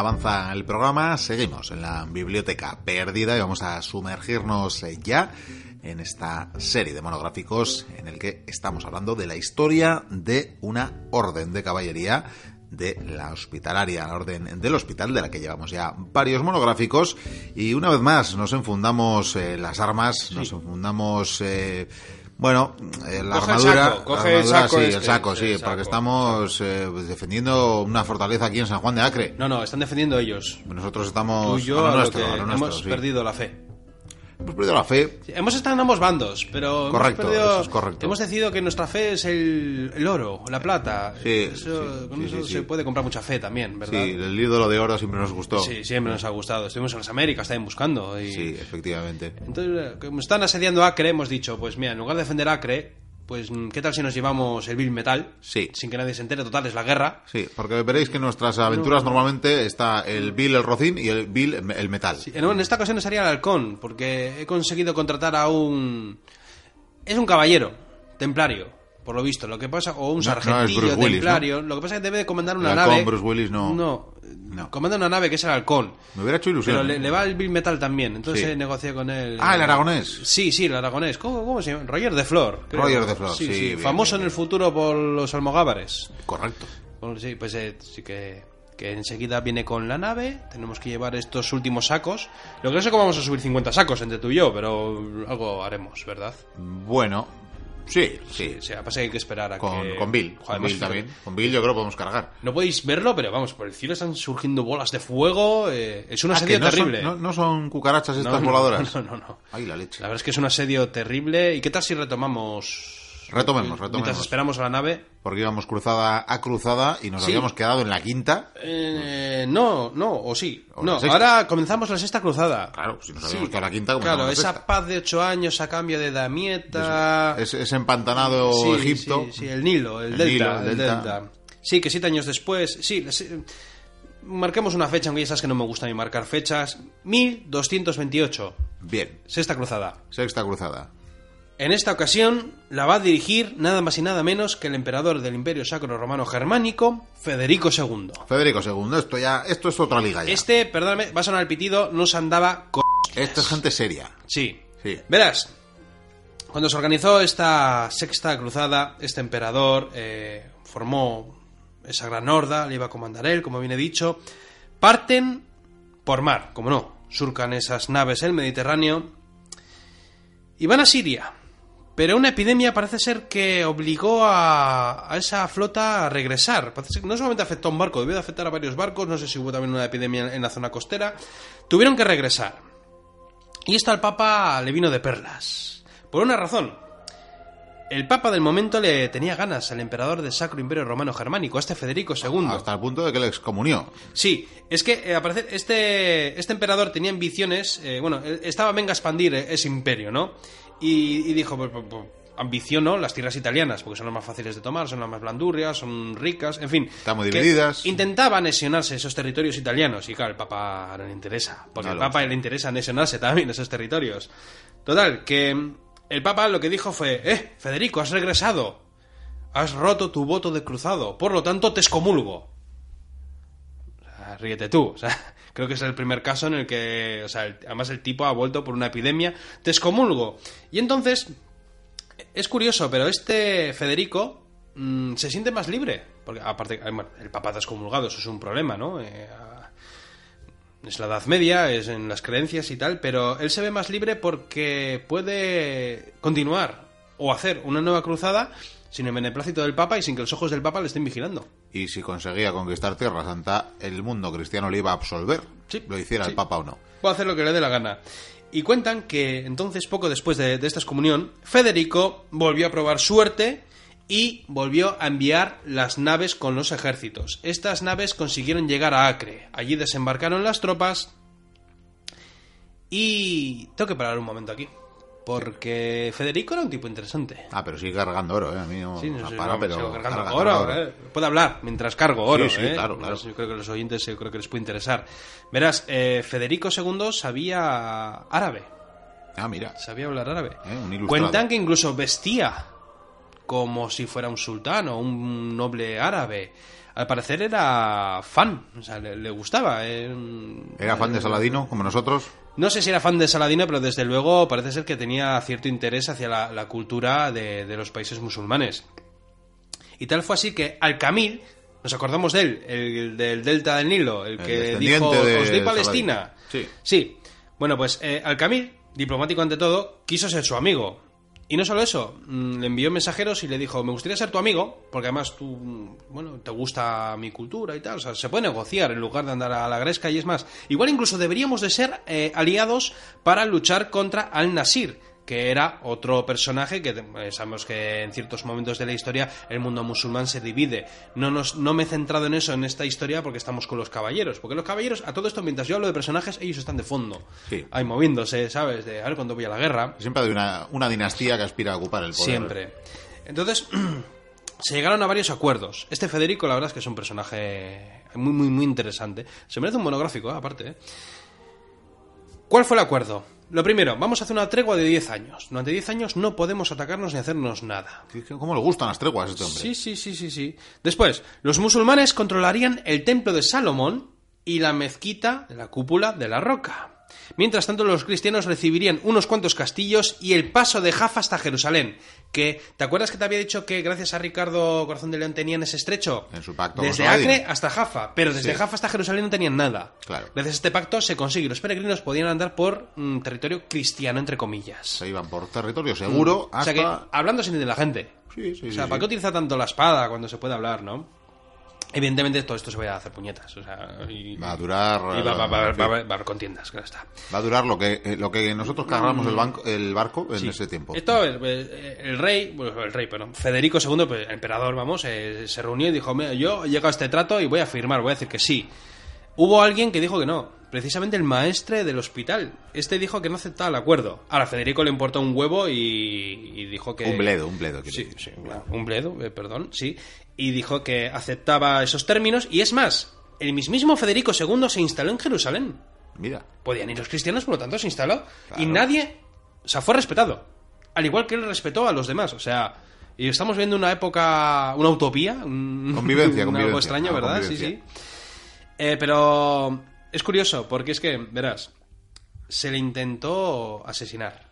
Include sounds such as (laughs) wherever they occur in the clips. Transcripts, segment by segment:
avanza el programa, seguimos en la biblioteca perdida y vamos a sumergirnos eh, ya en esta serie de monográficos en el que estamos hablando de la historia de una orden de caballería de la hospitalaria, la orden del hospital, de la que llevamos ya varios monográficos. Y una vez más nos enfundamos eh, las armas, nos enfundamos. Eh, bueno, eh, la Coge el armadura, saco, coge el armadura, saco sí, este, el saco, sí, el porque estamos eh, defendiendo una fortaleza aquí en San Juan de Acre. No, no, están defendiendo ellos. Nosotros Tú estamos y yo a lo a lo nuestro, que a lo nuestro, hemos sí. perdido la fe. Hemos perdido la fe. Sí, Hemos estado en ambos bandos, pero hemos perdido- eso es correcto. hemos decidido que nuestra fe es el, el oro, la plata. Sí, Eso- sí, con eso se puede comprar mucha fe también, ¿verdad? Sí, el ídolo de oro siempre nos gustó. Sí, siempre nos ha gustado. Estuvimos en las Américas también buscando. Y... Sí, efectivamente. Entonces, como están asediando Acre, hemos dicho, pues mira, en lugar de defender Acre, pues ¿qué tal si nos llevamos el Bill Metal? Sí. Sin que nadie se entere, total, es la guerra. Sí, porque veréis que en nuestras aventuras normalmente está el Bill el Rocín y el Bill el metal. Sí, no, en esta ocasión sería el halcón, porque he conseguido contratar a un... Es un caballero, templario, por lo visto. Lo que pasa, o un No- no es sargentillo Willis, templario. Lo que pasa es que debe de comandar una El halcón, nave... Bruce Willis, no. No, No. comanda una nave que es el halcón. Me hubiera hecho ilusión. Pero le, le va el Bill Metal también, entonces Sí. he negociado con él. Ah, el aragonés. Sí, sí, el aragonés. ¿Cómo, cómo se llama? Roger de Flor. creo. Roger de Flor, sí, bien, Famoso bien, en el futuro por los almogávares. Correcto. Bueno, sí, pues eh, sí que, que enseguida viene con la nave. Tenemos que llevar estos últimos sacos. Lo que no sé cómo vamos a subir 50 sacos entre tú y yo, pero algo haremos, ¿verdad? Bueno, sí, sí. O sea, pasa que hay que esperar a Con, que... con Bill. Joder, Con Bill también. Con Bill yo creo que podemos cargar. No podéis verlo, pero vamos, por el cielo están surgiendo bolas de fuego. eh, es un Ah, asedio no terrible. Son, no, no son cucarachas estas no, voladoras. No, no, no. Ay, la leche. La verdad es que es un asedio terrible. ¿Y qué tal si retomamos? Retomemos, Mientras retomemos. esperamos a la nave. Porque íbamos cruzada a cruzada y nos Sí. habíamos quedado en la quinta. Eh, no, no, o sí. O no, ahora comenzamos la sexta cruzada. Claro, si nos Sí. habíamos quedado en la quinta, Claro, la esa paz de ocho años a cambio de Damieta. Es, es empantanado Sí, Egipto. Sí, sí, el Nilo, el, El delta, Nilo, el el delta. delta. Sí, que siete años después. Sí, sí, marquemos una fecha, aunque ya sabes que no me gusta ni marcar fechas. 1228, Bien, sexta cruzada. sexta cruzada. En esta ocasión la va a dirigir nada más y nada menos que el emperador del Imperio Sacro Romano Germánico, Federico II. Federico II, esto ya, esto es otra liga ya. Este, perdóname, va a sonar el pitido, no se andaba con... Esta es gente seria. Sí. Sí. Verás, cuando se organizó esta sexta cruzada, este emperador eh, formó esa gran horda, le iba a comandar él, como bien he dicho. Parten por mar, como no, surcan esas naves el Mediterráneo y van a Siria. Pero una epidemia parece ser que obligó a, a esa flota a regresar. Parece que no solamente afectó a un barco, debió de afectar a varios barcos. No sé si hubo también una epidemia en la zona costera. Tuvieron que regresar. Y esto al Papa le vino de perlas. Por una razón. El Papa del momento le tenía ganas al emperador del Sacro Imperio Romano Germánico, a este Federico II. Hasta el punto de que le excomunió. Sí, es que eh, al parecer este, este emperador tenía ambiciones, eh, bueno, él estaba venga a expandir eh, ese imperio, ¿no? Y, y dijo, pues, pues, pues, ambiciono las tierras italianas, porque son las más fáciles de tomar, son las más blandurrias, son ricas, en fin. Están muy divididas. Intentaba anexionarse esos territorios italianos, y claro, el Papa no le interesa, porque al Papa le interesa anexionarse también esos territorios. Total, que el Papa lo que dijo fue, eh, Federico, has regresado, has roto tu voto de cruzado, por lo tanto te excomulgo. O sea, ríete tú. O sea, creo que es el primer caso en el que, o sea, además el tipo ha vuelto por una epidemia. Te excomulgo. Y entonces, es curioso, pero este Federico mm, se siente más libre. Porque aparte, el Papa está excomulgado, eso es un problema, ¿no? Eh, es la Edad Media, es en las creencias y tal, pero él se ve más libre porque puede continuar o hacer una nueva cruzada sin el beneplácito del Papa y sin que los ojos del Papa le estén vigilando. Y si conseguía conquistar Tierra Santa, el mundo cristiano le iba a absolver. Sí, Lo hiciera sí. el Papa o no. Puede hacer lo que le dé la gana. Y cuentan que entonces, poco después de, de esta excomunión, Federico volvió a probar suerte y volvió a enviar las naves con los ejércitos. Estas naves consiguieron llegar a Acre. Allí desembarcaron las tropas. Y tengo que parar un momento aquí. Porque Federico era un tipo interesante. Ah, pero sigue cargando oro, ¿eh? A mí no, Sí, no no sé, para, pero sigo cargando carga, oro, carga ¿eh? Puedo hablar mientras cargo oro, Sí, sí, ¿eh? claro, claro. Yo creo que los oyentes yo creo que les puede interesar. Verás, eh, Federico II sabía árabe, Ah, mira. sabía hablar árabe. Eh, un. Cuentan que incluso vestía como si fuera un sultán o un noble árabe. Al parecer era fan, o sea, le, le gustaba. eh, ¿Era fan de Saladino, como nosotros? No sé si era fan de Saladino, pero desde luego parece ser que tenía cierto interés hacia la, la cultura de, de los países musulmanes. Y tal fue así que Al-Kamil, nos acordamos de él, el del delta del Nilo, el, que dijo, os doy Saladino". Palestina. Sí. Sí. Bueno, pues eh, Al-Kamil, diplomático ante todo, quiso ser su amigo. Y no solo eso, mm, le envió mensajeros y le dijo, me gustaría ser tu amigo, porque además tú, mm, bueno, te gusta mi cultura y tal, o sea, se puede negociar en lugar de andar a la gresca y es más. Igual incluso deberíamos de ser eh, aliados para luchar contra Al-Nasir, que era otro personaje que eh, sabemos que en ciertos momentos de la historia el mundo musulmán se divide. No, nos, no me he centrado en eso en esta historia porque estamos con los caballeros, porque los caballeros, a todo esto, mientras yo hablo de personajes, ellos están de fondo, Sí. ahí moviéndose, ¿sabes? De a ver cuándo voy a la guerra. Siempre hay una, una dinastía que aspira a ocupar el poder. Siempre. Entonces, (clears throat) se llegaron a varios acuerdos. Este Federico, la verdad es que es un personaje muy, muy, muy interesante. Se merece un monográfico, ¿eh? aparte. ¿eh? ¿Cuál fue el acuerdo? Lo primero, vamos a hacer una tregua de 10 años. Durante 10 años no podemos atacarnos ni hacernos nada. ¿Qué- qué- ¿Cómo le gustan las treguas a este hombre? Sí, sí, sí, sí, sí. Después, los musulmanes controlarían el templo de Salomón y la mezquita de la cúpula de la roca. Mientras tanto, los cristianos recibirían unos cuantos castillos y el paso de Jaffa hasta Jerusalén. Que, ¿te acuerdas que te había dicho que gracias a Ricardo Corazón de León tenían ese estrecho? En su pacto Desde. Acre hasta Jaffa, pero desde Sí. Jaffa hasta Jerusalén no tenían nada. Claro. Gracias a este pacto se consigue. Los peregrinos podían andar por mm, territorio cristiano, entre comillas. Se iban por territorio seguro O hasta... sea que, hablando sin de la gente. Sí, sí, O sea, sí. ¿para qué utiliza tanto la espada cuando se puede hablar, no? Evidentemente todo esto se va a hacer puñetas. O sea, y, Va a durar... y va, va- va- va- a haber contiendas, claro está. va a durar lo que, eh, lo que nosotros cargamos el, banco, el barco en ese tiempo. Esto, el, el rey, bueno, el rey, perdón, Federico II, pues, el emperador, vamos, eh, se reunió y dijo, "Mira, yo llego a este trato y voy a firmar, voy a decir que sí. Hubo alguien que dijo que no, precisamente el maestre del hospital. Este dijo que no aceptaba el acuerdo. Ahora, Federico le importó un huevo y, y dijo que... Un bledo, un bledo. Sí, sí, un bledo, eh, perdón, sí. Y dijo que aceptaba esos términos. Y es más, el mismísimo Federico II se instaló en Jerusalén. Mira, Podían ir los cristianos, por lo tanto se instaló. Claro. Y nadie, o sea, fue respetado. Al igual que él respetó a los demás. O sea, y estamos viendo una época, una utopía. un- Convivencia, (laughs) un convivencia, Algo extraño, una ¿verdad? Sí, sí. Eh, pero es curioso, porque es que, verás, se le intentó asesinar.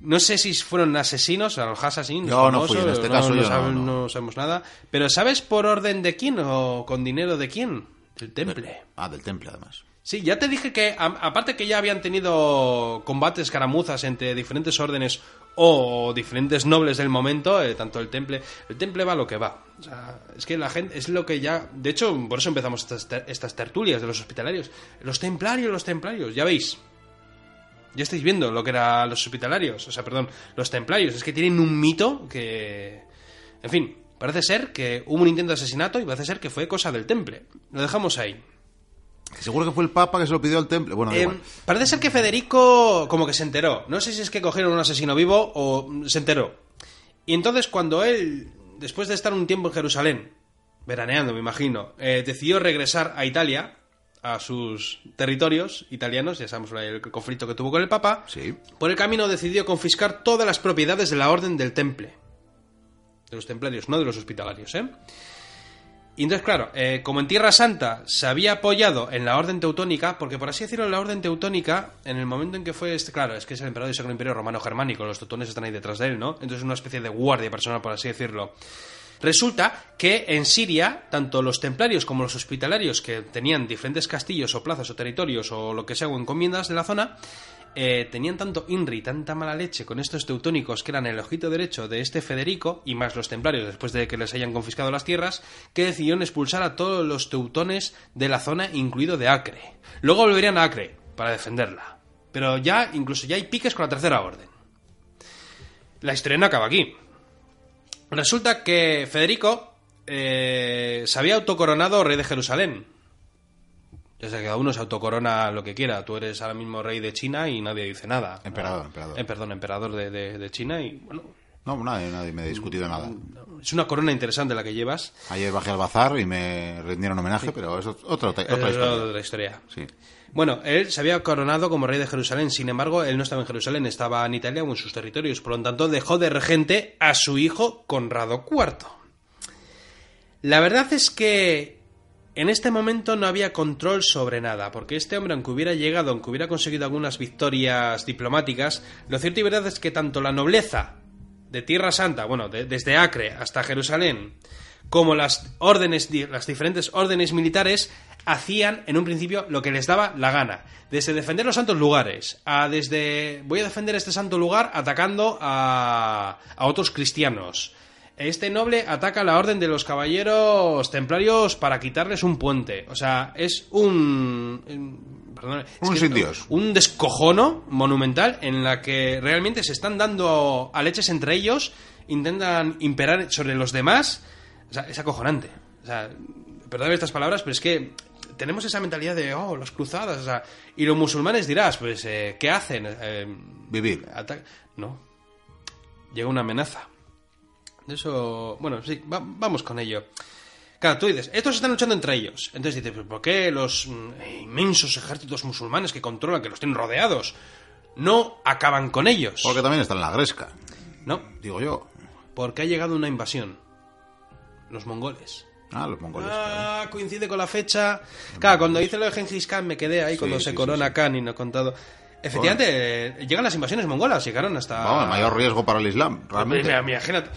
No sé si fueron asesinos, a los asesinos. Yo no fui, en este caso yo no, sabe- no. no sabemos nada. Pero ¿sabes por orden de quién o con dinero de quién? Del temple. ah, del temple además. Sí, ya te dije que, a- aparte que ya habían tenido combates, caramuzas entre diferentes órdenes o diferentes nobles del momento, eh, tanto el temple, el temple va lo que va. O sea, es que la gente, es lo que ya, de hecho, por eso empezamos estas, ter- estas tertulias de los hospitalarios. Los templarios, los templarios, ya veis. Ya estáis viendo lo que eran los hospitalarios, o sea, perdón, los templarios. Es que tienen un mito que... En fin, parece ser que hubo un intento de asesinato y parece ser que fue cosa del temple. Lo dejamos ahí. Seguro que fue el Papa que se lo pidió al temple. Bueno, da Eh, igual. parece ser que Federico como que se enteró. No sé si es que cogieron un asesino vivo o se enteró. Y entonces cuando él, después de estar un tiempo en Jerusalén, veraneando me imagino, eh, decidió regresar a Italia, a sus territorios italianos, ya sabemos el conflicto que tuvo con el Papa, Sí. por el camino decidió confiscar todas las propiedades de la Orden del Temple. De los templarios, no de los hospitalarios, ¿eh? Y entonces, claro, eh, como en Tierra Santa se había apoyado en la Orden Teutónica, porque por así decirlo, la Orden Teutónica, en el momento en que fue, este, claro, es que es el emperador del Sacro Imperio Romano Germánico, los teutones están ahí detrás de él, ¿no? Entonces es una especie de guardia personal, por así decirlo. Resulta que en Siria, tanto los templarios como los hospitalarios, que tenían diferentes castillos o plazas o territorios o lo que sea o encomiendas de la zona, eh, tenían tanto INRI, tanta mala leche con estos teutónicos que eran el ojito derecho de este Federico, y más los templarios después de que les hayan confiscado las tierras, que decidieron expulsar a todos los teutones de la zona, incluido de Acre. Luego volverían a Acre para defenderla. Pero ya, incluso ya hay piques con la tercera orden. La historia no acaba aquí. Resulta que Federico eh, se había autocoronado rey de Jerusalén. Sé que cada uno se autocorona lo que quiera. Tú eres ahora mismo rey de China y nadie dice nada. Emperador, emperador. Eh, perdón, emperador de, de- de China y bueno, No, nadie, nadie me ha discutido nada. Es una corona interesante la que llevas. Ayer bajé al bazar y me rindieron homenaje, pero es otra, otra, Es historia. otra historia. Sí. Bueno, él se había coronado como rey de Jerusalén, sin embargo, él no estaba en Jerusalén, estaba en Italia o en sus territorios, por lo tanto dejó de regente a su hijo Conrado IV. La verdad es que en este momento no había control sobre nada, porque este hombre, aunque hubiera llegado, aunque hubiera conseguido algunas victorias diplomáticas, lo cierto y verdad es que tanto la nobleza de Tierra Santa, bueno, de- desde Acre hasta Jerusalén, como las órdenes, las diferentes órdenes militares hacían en un principio lo que les daba la gana. Desde defender los santos lugares, a desde voy a defender este santo lugar atacando a, a otros cristianos. Este noble ataca la orden de los caballeros templarios para quitarles un puente. O sea, es un... un- perdón, es Un que- sin Dios. un descojono monumental en la que realmente se están dando a leches entre ellos, intentan imperar sobre los demás. O sea, es acojonante. O sea, perdóname estas palabras, pero es que tenemos esa mentalidad de, oh, las cruzadas, o sea, y los musulmanes dirás, pues, eh, ¿qué hacen? Eh, Vivir. no. Llega una amenaza. De eso, bueno, sí, va- vamos con ello. Claro, tú dices, estos están luchando entre ellos. Entonces dices, "¿Pero ¿por qué los mm, inmensos ejércitos musulmanes que controlan, que los tienen rodeados, no acaban con ellos? Porque también está en la gresca, No, digo yo. porque ha llegado una invasión. Los mongoles. Ah, los mongoles. Ah, coincide con la fecha. Claro, cuando hice lo de Genghis Khan me quedé ahí Sí, cuando sí, se corona sí. Khan y no he contado. Efectivamente, eh, llegan las invasiones mongolas, llegaron hasta... Vamos, el mayor riesgo para el Islam, realmente. Imagínate.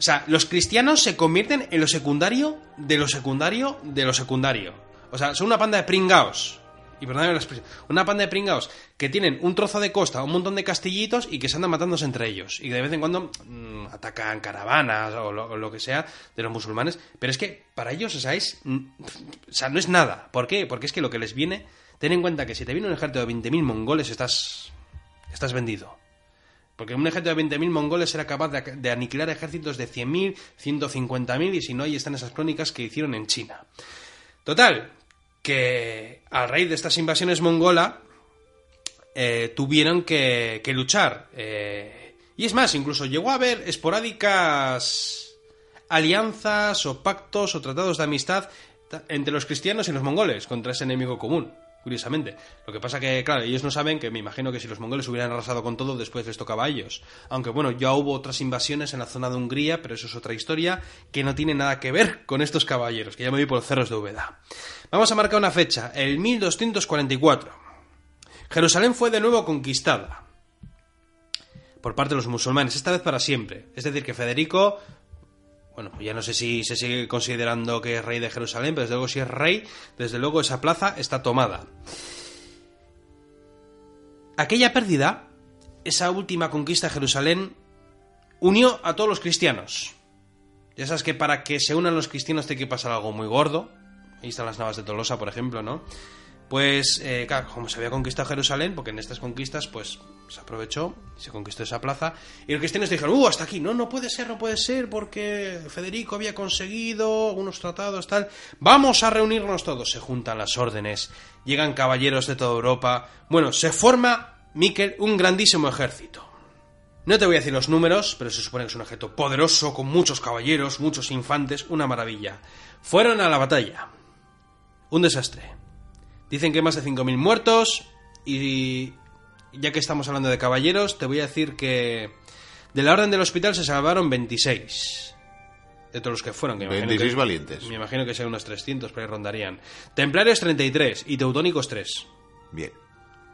O sea, los cristianos se convierten en lo secundario de lo secundario de lo secundario. O sea, son una panda de pringaos. Y perdóname la expresión. Una panda de pringaos que tienen un trozo de costa, un montón de castillitos y que se andan matándose entre ellos. Y que de vez en cuando mm, atacan caravanas o lo, que sea de los musulmanes. Pero es que para ellos, o sea, es, mm, o sea, no es nada. ¿Por qué? Porque es que lo que les viene... Ten en cuenta que si te viene un ejército de 20.000 mongoles, estás, estás vendido. Porque un ejército de 20.000 mongoles era capaz de, aniquilar ejércitos de 100.000, 150.000 y si no, ahí están esas crónicas que hicieron en China. Total, que a raíz de estas invasiones mongola eh, tuvieron que, luchar. eh, y es más, incluso llegó a haber esporádicas alianzas o pactos o tratados de amistad ta- entre los cristianos y los mongoles contra ese enemigo común. Curiosamente. Lo que pasa que, claro, ellos no saben que me imagino que si los mongoles hubieran arrasado con todo, después les tocaba a ellos. Aunque bueno, ya hubo otras invasiones en la zona de Hungría, pero eso es otra historia que no tiene nada que ver con estos caballeros, que ya me vi por los cerros de Úbeda. Vamos a marcar una fecha, el 1244. Jerusalén fue de nuevo conquistada por parte de los musulmanes, esta vez para siempre. Es decir, que Federico, bueno, ya no sé si se sigue considerando que es rey de Jerusalén, pero desde luego si es rey, desde luego esa plaza está tomada. Aquella pérdida, esa última conquista de Jerusalén, unió a todos los cristianos. Ya sabes que para que se unan los cristianos tiene que pasar algo muy gordo. Ahí están las navas de Tolosa, por ejemplo, ¿no? Pues, eh, claro, como se había conquistado Jerusalén, porque en estas conquistas, pues, se aprovechó se conquistó esa plaza. Y los cristianos dijeron, ¡uh, hasta aquí! No, no puede ser, no puede ser, porque Federico había conseguido unos tratados, tal. Vamos a reunirnos todos. Se juntan las órdenes, llegan caballeros de toda Europa. Bueno, se forma, Miquel, un grandísimo ejército. No te voy a decir los números, pero se supone que es un ejército poderoso, con muchos caballeros, muchos infantes, una maravilla. Fueron a la batalla. Un desastre. Dicen que más de 5.000 muertos y ya que estamos hablando de caballeros, te voy a decir que de la orden del hospital se salvaron 26. De todos los que fueron. Que me imagino 26 que- valientes. Me imagino que sean unos 300, pero ahí rondarían. Templarios 33 y teutónicos 3. Bien.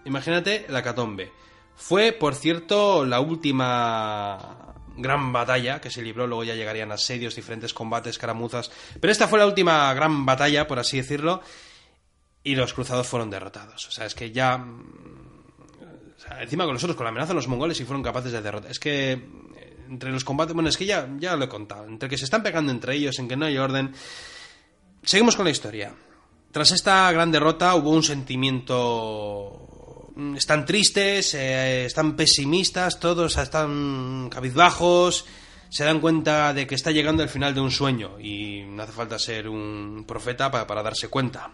Imagínate la catombe. Fue, por cierto, la última gran batalla que se libró, luego ya llegarían asedios, diferentes combates, caramuzas, pero esta fue la última gran batalla, por así decirlo, y los cruzados fueron derrotados. O sea, es que ya... mm, encima con nosotros, con la amenaza de los mongoles, y fueron capaces de derrotar. Es que eh, entre los combates, bueno, es que ya, ya lo he contado, entre que se están pegando entre ellos, en que no hay orden... Seguimos con la historia. Tras esta gran derrota hubo un sentimiento... mm, Están tristes, eh, están pesimistas, todos están cabizbajos, se dan cuenta de que está llegando el final de un sueño y no hace falta ser un profeta para, para darse cuenta.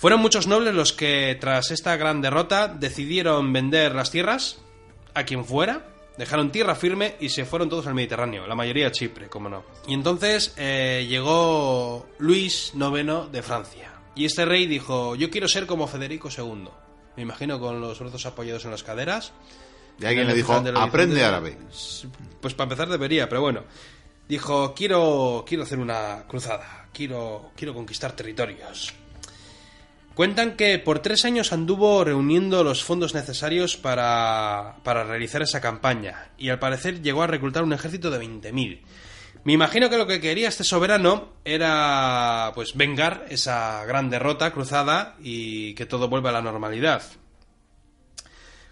Fueron muchos nobles los que tras esta gran derrota decidieron vender las tierras a quien fuera, Dejaron tierra firme y se fueron todos al Mediterráneo, la mayoría a Chipre, como no. Y entonces eh, llegó Luis IX de Francia. Y este rey dijo, yo quiero ser como Federico II. Me imagino con los brazos apoyados en las caderas. Y alguien le dijo, aprende horizonte". árabe. Pues para empezar debería, pero bueno. Dijo, quiero, quiero hacer una cruzada, quiero, quiero conquistar territorios. Cuentan que por tres años anduvo reuniendo los fondos necesarios para, para realizar esa campaña y al parecer llegó a reclutar un ejército de 20.000. Me imagino que lo que quería este soberano era pues vengar esa gran derrota cruzada y que todo vuelva a la normalidad.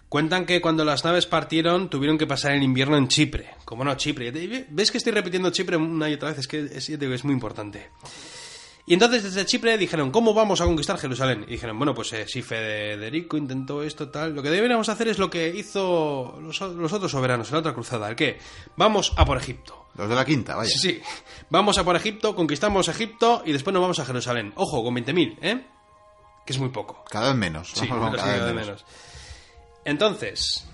Cuentan que cuando las naves partieron tuvieron que pasar el invierno en Chipre. Como no, Chipre. ¿Ves que estoy repitiendo Chipre una y otra vez? Es que es, muy importante. Y entonces desde Chipre dijeron, ¿cómo vamos a conquistar Jerusalén? Y dijeron, bueno, pues eh, si Federico intentó esto, tal, lo que deberíamos hacer es lo que hizo los, otros soberanos en la otra cruzada. ¿El qué? Vamos a por Egipto. Los de la quinta, vaya. Sí, sí. Vamos a por Egipto, conquistamos Egipto y después nos vamos a Jerusalén. Ojo, con 20.000, ¿eh? Que es muy poco. Cada vez menos. Sí, menos, cada vez menos. menos. Entonces,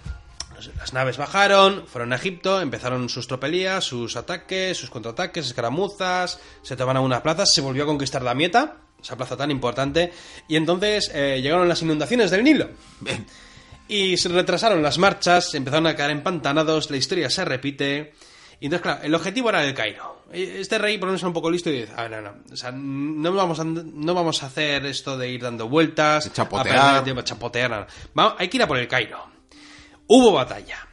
las naves bajaron, fueron a Egipto, empezaron sus tropelías, sus ataques, sus contraataques, escaramuzas, se tomaron unas plazas, se volvió a conquistar la Mieta, esa plaza tan importante, y entonces eh, llegaron las inundaciones del Nilo. Y se retrasaron las marchas, empezaron a caer empantanados, la historia se repite. Y entonces, claro, el objetivo era el Cairo. Este rey, por lo menos, era un poco listo y dice, a ver, no, no, o sea, no vamos, a, no vamos a hacer esto de ir dando vueltas, chapotear. a perder el tiempo, chapotear, no, hay que ir a por el Cairo. Hubo batalla.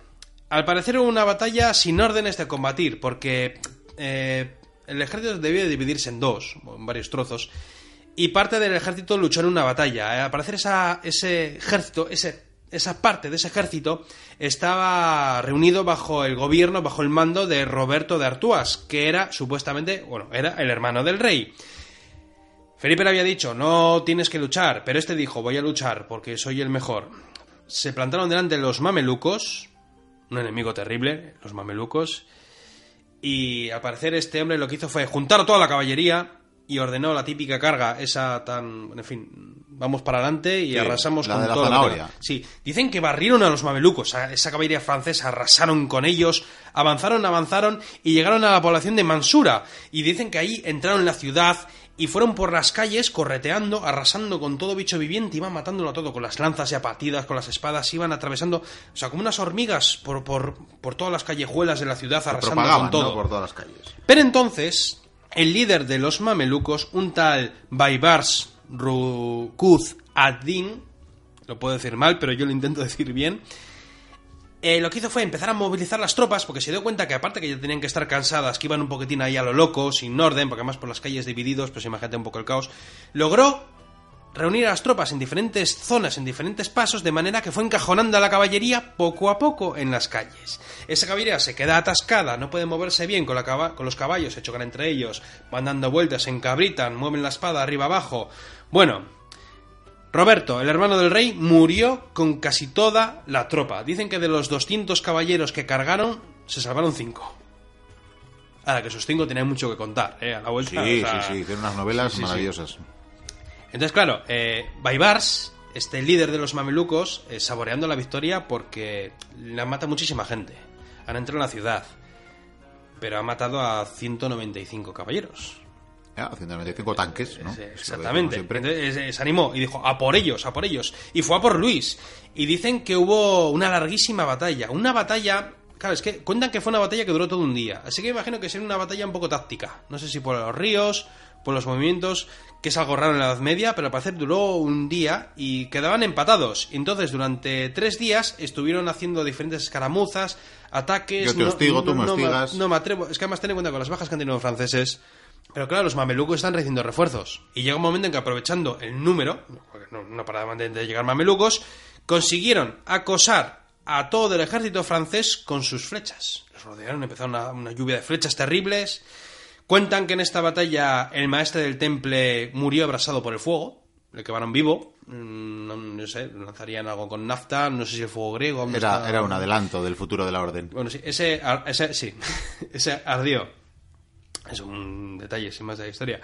Al parecer hubo una batalla sin órdenes de combatir, porque eh, el ejército debía dividirse en dos, en varios trozos, y parte del ejército luchó en una batalla. Eh, Al parecer esa, ese ejército, ese, esa parte de ese ejército estaba reunido bajo el gobierno, bajo el mando de Roberto de Artuas, que era supuestamente, bueno, era el hermano del rey. Felipe le había dicho, no tienes que luchar, pero este dijo, voy a luchar porque soy el mejor. Se plantaron delante los mamelucos, un enemigo terrible, los mamelucos, y al parecer este hombre lo que hizo fue juntar a toda la caballería y ordenó la típica carga, esa tan, en fin, vamos para adelante y Sí, arrasamos la con de la que zanahoria. Sí, dicen que barrieron a los mamelucos, a esa caballería francesa, arrasaron con ellos, avanzaron, avanzaron y llegaron a la población de Mansura. Y dicen que ahí entraron en la ciudad y fueron por las calles correteando, arrasando con todo bicho viviente, iban matándolo a todo, con las lanzas ya partidas, con las espadas, iban atravesando, o sea, como unas hormigas por, por, por todas las callejuelas de la ciudad, arrasando con todo. ¿no? por todas las calles. Pero entonces, el líder de los mamelucos, un tal Baibars Rukuz ad-Din, lo puedo decir mal, pero yo lo intento (laughs) decir bien, eh, lo que hizo fue empezar a movilizar las tropas, porque se dio cuenta que aparte que ya tenían que estar cansadas, que iban un poquitín ahí a lo loco, sin orden, porque además por las calles divididos, pues imagínate un poco el caos, logró reunir a las tropas en diferentes zonas, en diferentes pasos, de manera que fue encajonando a la caballería poco a poco en las calles. Esa caballería se queda atascada, no puede moverse bien con, con los caballos, se chocan entre ellos, van dando vueltas, se encabritan, mueven la espada arriba abajo. Bueno, Roberto, el hermano del rey, murió con casi toda la tropa. Dicen que de los 200 caballeros que cargaron, se salvaron 5. Ahora que esos 5 tenían mucho que contar, ¿eh? A la vuelta. Sí, o sea, sí, sí. Tiene unas novelas sí, sí. maravillosas. entonces, claro, eh, Baibars, este líder de los mamelucos, eh, saboreando la victoria porque la mata muchísima gente. Han entrado en la ciudad, pero ha matado a 195 caballeros. Ya, 195 tanques, ¿no? Sí, Exactamente. Entonces, eh, se animó y dijo, a por ellos, a por ellos. Y fue a por Luis. Y dicen que hubo una larguísima batalla. Una batalla... Claro, es que cuentan que fue una batalla que duró todo un día. Así que imagino que sería una batalla un poco táctica. No sé si por los ríos, por los movimientos, que es algo raro en la Edad Media, pero al parecer duró un día y quedaban empatados. Entonces durante tres días estuvieron haciendo diferentes escaramuzas, ataques... Yo te hostigo, tú me no, hostigas. no me atrevo. Es que además ten en cuenta con las bajas que han tenido los franceses. Pero claro, los mamelucos están recibiendo refuerzos. Y llega un momento en que aprovechando el número, no, no paraban de, de llegar mamelucos, consiguieron acosar a todo el ejército francés con sus flechas. Los rodearon, empezaron una, una lluvia de flechas terribles. Cuentan que en esta batalla el maestre del temple murió abrasado por el fuego. Le quemaron vivo. Mm, No, no sé, lanzarían algo con nafta. No sé si el fuego griego. Era, está- era un adelanto del futuro de la orden. bueno, sí, ese, ese sí, (laughs) ese ardió. Es un detalle sin más de la historia.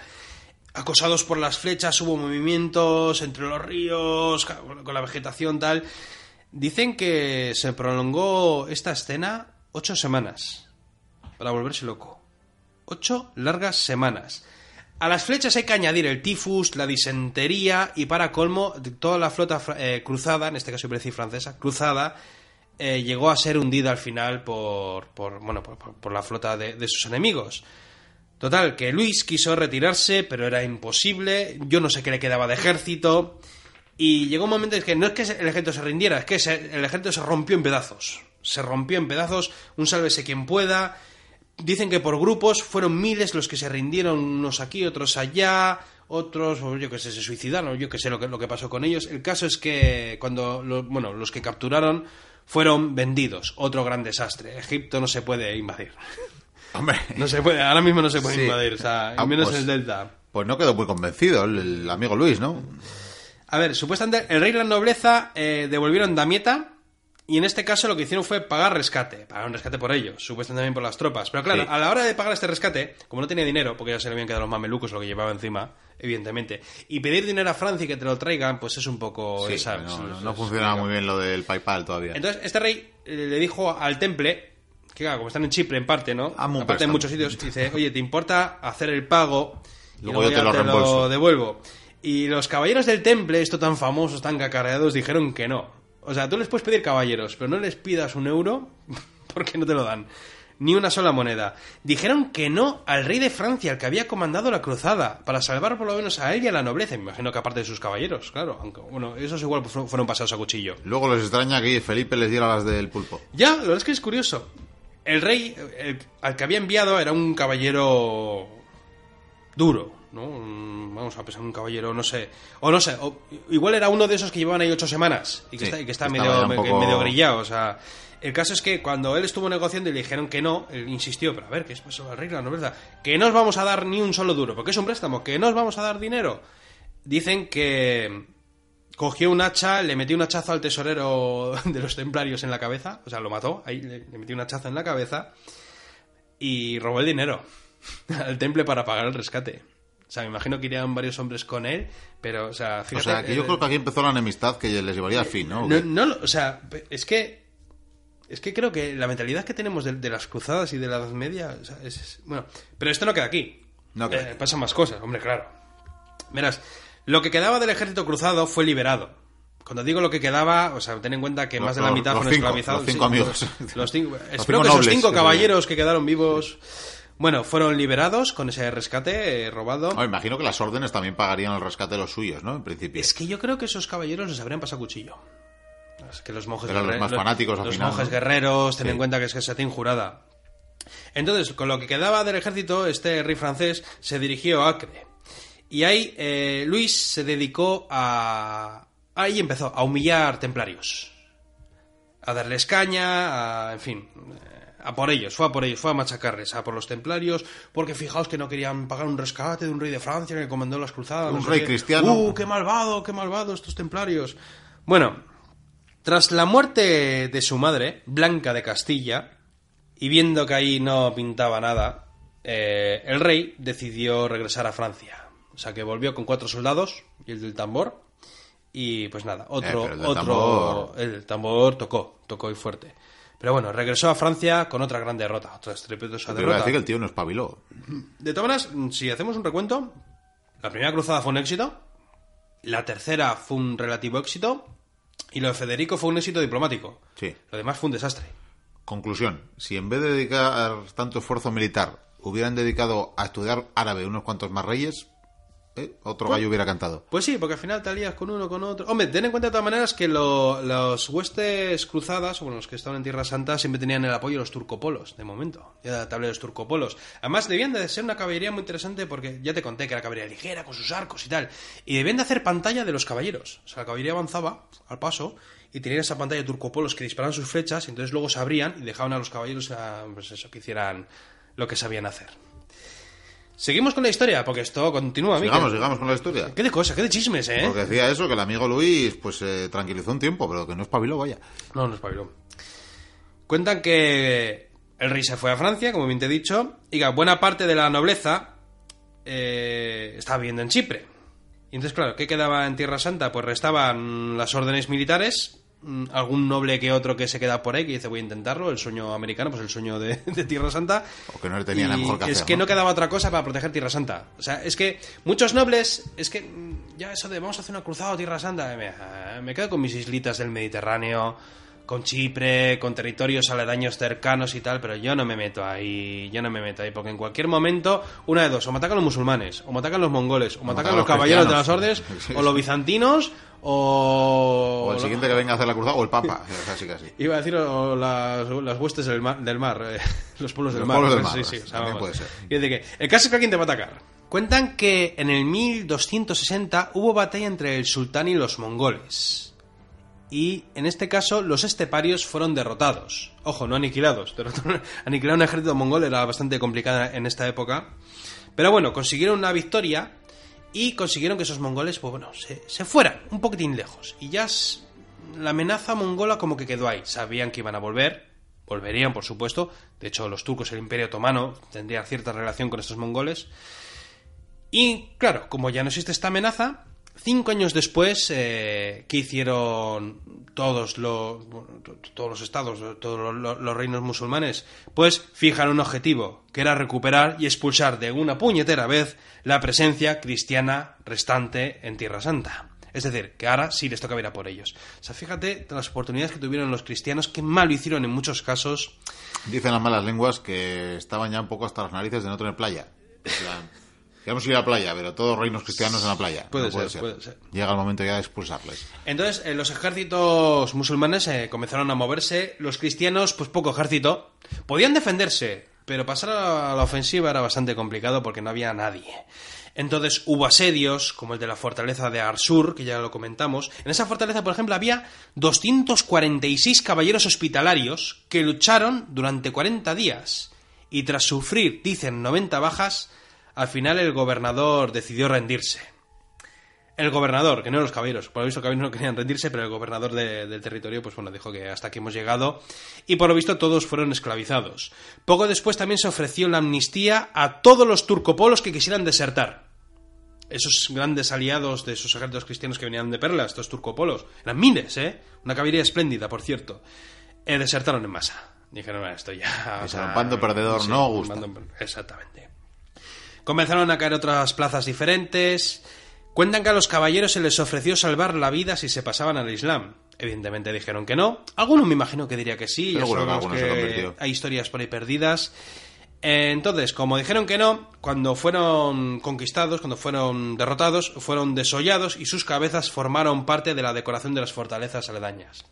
Acosados por las flechas, hubo movimientos entre los ríos, con la vegetación tal. Dicen que se prolongó esta escena ocho semanas para volverse loco. Ocho largas semanas. A las flechas hay que añadir el tifus, la disentería y para colmo toda la flota eh, cruzada, en este caso decir francesa, cruzada, eh, llegó a ser hundida al final por, por bueno, por, por la flota de, de sus enemigos. Total, que Luis quiso retirarse, pero era imposible. Yo no sé qué le quedaba de ejército. Y llegó un momento en que no es que el ejército se rindiera, es que el ejército se rompió en pedazos. Se rompió en pedazos, un sálvese quien pueda. Dicen que por grupos fueron miles los que se rindieron, unos aquí, otros allá, otros, yo que sé, se suicidaron, yo que sé lo que, lo que pasó con ellos. El caso es que cuando, bueno, los que capturaron fueron vendidos. Otro gran desastre. Egipto no se puede invadir. (laughs) Hombre, No se puede, ahora mismo no se puede Sí. invadir, o sea, Ah, al menos pues- en el Delta. pues no quedó muy convencido el, el amigo Luis, ¿no? A ver, supuestamente el rey y la nobleza eh, devolvieron Damieta y en este caso lo que hicieron fue pagar rescate. Pagaron rescate por ellos, supuestamente también por las tropas. Pero claro, Sí. a la hora de pagar este rescate, como no tenía dinero, porque ya se le habían quedado los mamelucos lo que llevaba encima, evidentemente, y pedir dinero a Francia y que te lo traigan, pues es un poco... No, no, no funcionaba muy bien lo del PayPal todavía. Entonces, este rey eh, le dijo al temple, que claro, como están en Chipre en parte, ¿no? Aparte en muchos sitios, dice, oye, ¿te importa hacer el pago? Y Luego yo te lo reembolso. devuelvo. Y los caballeros del temple, esto tan famosos, tan cacareados, dijeron que no. O sea, tú les puedes pedir caballeros, pero no les pidas un euro (laughs) porque no te lo dan. Ni una sola moneda. Dijeron que no al rey de Francia, el que había comandado la cruzada, para salvar por lo menos a él y a la nobleza. Me imagino que aparte de sus caballeros, claro. Aunque, bueno, esos igual fu- fueron pasados a cuchillo. Luego les extraña que Felipe les diera las del pulpo. Ya, la verdad es que es curioso. El rey el- al que había enviado era un caballero duro, ¿no? Un- vamos a pensar un caballero, no sé, o no sé, o- igual era uno de esos que llevaban ahí ocho semanas y que Sí, está, y que está que estaba medio, poco- medio grillado, o sea... El caso es que cuando él estuvo negociando y le dijeron que no, él insistió, pero a ver, ¿qué es eso al rey, la nobleza? Que no os vamos a dar ni un solo duro, porque es un préstamo, que no os vamos a dar dinero. Dicen que cogió un hacha, le metió un hachazo al tesorero (laughs) de los templarios en la cabeza, o sea, lo mató, ahí le, metió un hachazo en la cabeza y robó el dinero (laughs) al temple para pagar el rescate. O sea, me imagino que irían varios hombres con él, pero, o sea, O fíjate... sea, que yo eh, creo que aquí empezó la enemistad que les llevaría al fin, ¿no? no, no o sea, es que es que creo que la mentalidad que tenemos de, de las cruzadas y de la Edad Media, o sea, es, es- bueno, pero esto no queda aquí. No queda Eh, aquí. pasan más cosas, hombre, claro. Verás, lo que quedaba del ejército cruzado fue liberado. Cuando digo lo que quedaba, o sea, ten en cuenta que Los- más de la mitad fueron esclavizados. los cinco amigos. Los, cinco- espero que esos cinco caballeros que quedaron vivos, bueno, fueron liberados con ese rescate eh, robado. Oh, imagino que las órdenes también pagarían el rescate de los suyos, ¿no? En principio. Es que yo creo que esos caballeros les habrían pasado cuchillo. Es que los monjes Eran los más fanáticos al Los final, monjes ¿no? guerreros, ten Sí. en cuenta que es que se tiene jurada. Entonces, con lo que quedaba del ejército, este rey francés se dirigió a Acre. Y ahí eh, Luis se dedicó a... Ahí empezó a humillar templarios. A darles caña, a, en fin, eh, a por ellos, fue a por ellos, fue a machacarles, a por los templarios, porque fijaos que no querían pagar un rescate de un rey de Francia que comandó las cruzadas. Un no rey cristiano. ¡Uh, qué malvado, qué malvado estos templarios! Bueno, tras la muerte de su madre, Blanca de Castilla, y viendo que ahí no pintaba nada, eh, el rey decidió regresar a Francia. O sea que volvió con cuatro soldados y el del tambor. Y pues nada, otro, Eh, el otro, tambor- el tambor tocó, tocó y fuerte. Pero bueno, regresó a Francia con otra gran derrota, otra estrepitosa derrota. decir que el tío no espabiló. De todas maneras, si hacemos un recuento, la primera cruzada fue un éxito, la tercera fue un relativo éxito, y lo de Federico fue un éxito diplomático. Sí. Lo demás fue un desastre. Conclusión. Si en vez de dedicar tanto esfuerzo militar hubieran dedicado a estudiar árabe unos cuantos más reyes, ¿eh? otro gallo hubiera cantado. Pues sí, porque al final te alías con uno, con otro. Hombre, ten en cuenta de todas maneras que lo- los huestes cruzadas, o bueno, los que estaban en Tierra Santa, siempre tenían el apoyo de los turcopolos, de momento. Ya tableros turcopolos. Además, debían de ser una caballería muy interesante porque ya te conté que era caballería ligera, con sus arcos y tal. Y debían de hacer pantalla de los caballeros. O sea, la caballería avanzaba al paso y tenían esa pantalla de turcopolos que disparaban sus flechas y entonces luego se abrían y dejaban a los caballeros a, pues eso, que hicieran lo que sabían hacer. Seguimos con la historia, porque esto continúa. Sigamos, sigamos con la historia. Qué de cosas, qué de chismes, ¿eh? Porque decía eso, que el amigo Luis pues se tranquilizó un tiempo, pero que no espabiló, vaya. No, no es pabilón. Cuentan que el rey se fue a Francia, como bien te he dicho, y que buena parte de la nobleza eh, estaba viviendo en Chipre. Y entonces, claro, ¿qué quedaba en Tierra Santa? Pues restaban las órdenes militares algún noble que otro que se queda por ahí que dice voy a intentarlo, el sueño americano, pues el sueño de, (laughs) de Tierra Santa. O que no le tenían Y a lo mejor que es hacer, que ¿no? no quedaba otra cosa para proteger Tierra Santa. O sea, es que muchos nobles, es que mm, ya eso de vamos a hacer una cruzada a Tierra Santa, me, ah, me quedo con mis islitas del Mediterráneo, con Chipre, con territorios aledaños cercanos y tal, pero yo no me meto ahí, yo no me meto ahí, porque en cualquier momento, una de dos, o me atacan los musulmanes, o me atacan los mongoles, o me atacan atacan los los caballeros de las órdenes, (laughs) Sí, o los bizantinos, o... O el siguiente que venga a hacer la cruzada, o el Papa. Casi, casi. Iba a decir o las, las huestes del mar, del mar eh, (laughs) los pueblos del Los mar. pueblos del Sí, mar, sí, o sea, también vamos. puede ser. Y dice que, el caso es que alguien te va a atacar. Cuentan que en el 1260 hubo batalla entre el sultán y los mongoles. Y en este caso los esteparios fueron derrotados. Ojo, no aniquilados. Derrotaron- (laughs) Aniquilar un ejército mongol era bastante complicada en esta época. Pero bueno, consiguieron una victoria y consiguieron que esos mongoles, pues bueno, se, se fueran un poquitín lejos. Y ya la amenaza mongola como que quedó ahí. Sabían que iban a volver, volverían por supuesto. De hecho, los turcos, el imperio otomano, tendría cierta relación con estos mongoles. Y claro, como ya no existe esta amenaza, cinco años después, eh, ¿qué hicieron todos los, todos los estados, todos los, reinos musulmanes? Pues fijan un objetivo, que era recuperar y expulsar de una puñetera vez la presencia cristiana restante en Tierra Santa. Es decir, que ahora sí les toca ir a por ellos. O sea, fíjate las oportunidades que tuvieron los cristianos, que mal hicieron en muchos casos. Dicen las malas lenguas que estaban ya un poco hasta las narices de no tener playa. En plan, Queremos ir a la playa, pero todos reinos cristianos en la playa. Puede No ser, puede ser. Llega el momento ya de expulsarles. Entonces, eh, los ejércitos musulmanes eh, comenzaron a moverse. Los cristianos, pues poco ejército. Podían defenderse, pero pasar a la ofensiva era bastante complicado porque no había nadie. Entonces hubo asedios, como el de la fortaleza de Arsur, que ya lo comentamos. En esa fortaleza, por ejemplo, había 246 caballeros hospitalarios que lucharon durante 40 días. Y tras sufrir, dicen, 90 bajas, al final el gobernador decidió rendirse. El gobernador, que no los caballeros, por lo visto los caballeros no querían rendirse, pero el gobernador de- del territorio, pues bueno, dijo que hasta aquí hemos llegado. Y por lo visto todos fueron esclavizados. Poco después también se ofreció la amnistía a todos los turcopolos que quisieran desertar. Esos grandes aliados de esos ejércitos cristianos que venían de Perla, estos turcopolos, eran miles, ¿eh? Una caballería espléndida, por cierto. Eh, desertaron en masa. Dijeron, bueno, esto ya... o sea, "Bando perdedor no gusta". bando- Exactamente. Comenzaron a caer otras plazas diferentes. Cuentan que a los caballeros se les ofreció salvar la vida si se pasaban al Islam. Evidentemente dijeron que no. Algunos me imagino que diría que sí. ya que hay historias por ahí perdidas. Eh, Entonces, como dijeron que no, cuando fueron conquistados, cuando fueron derrotados, fueron desollados y sus cabezas formaron parte de la decoración de las fortalezas aledañas.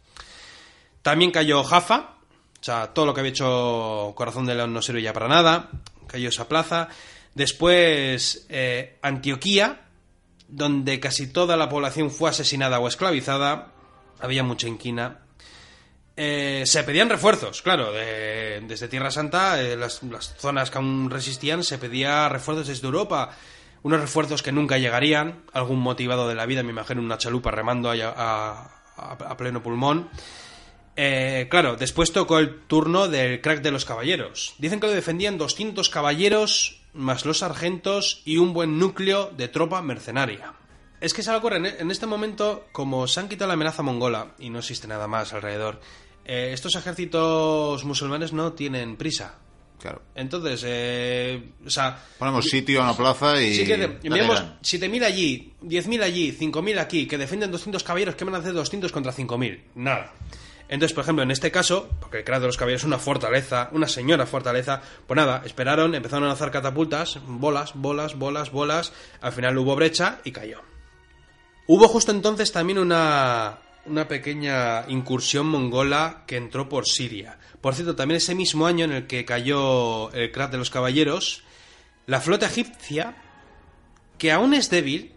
También cayó Jaffa, o sea, todo lo que había hecho Corazón de León no sirve ya para nada, cayó esa plaza. Después eh, Antioquía, donde casi toda la población fue asesinada o esclavizada, había mucha inquina. Eh, se pedían refuerzos, claro, de- desde Tierra Santa, eh, las, zonas que aún resistían, se pedía refuerzos desde Europa. Unos refuerzos que nunca llegarían, algún motivado de la vida, me imagino una chalupa remando a pleno pulmón. Eh, claro, después tocó el turno del crack de los caballeros. Dicen que lo defendían 200 caballeros, más los sargentos y un buen núcleo de tropa mercenaria. Es que se algo ocurre, en este momento, como se han quitado la amenaza mongola y no existe nada más alrededor, eh, estos ejércitos musulmanes no tienen prisa. Claro. Entonces, eh, o sea, Ponemos sitio a una plaza y. Sí que enviamos dan. 7.000 allí, 10.000 allí, 5.000 aquí, que defienden 200 caballeros, ¿qué van a hacer 200 contra 5.000? Nada. Entonces, por ejemplo, en este caso, porque el cráter de los caballeros es una fortaleza, una señora fortaleza, pues nada, esperaron, empezaron a lanzar catapultas, bolas, bolas, bolas, bolas, al final hubo brecha y cayó. Hubo justo entonces también una, una pequeña incursión mongola que entró por Siria. Por cierto, también ese mismo año en el que cayó el crack de los caballeros, la flota egipcia, que aún es débil,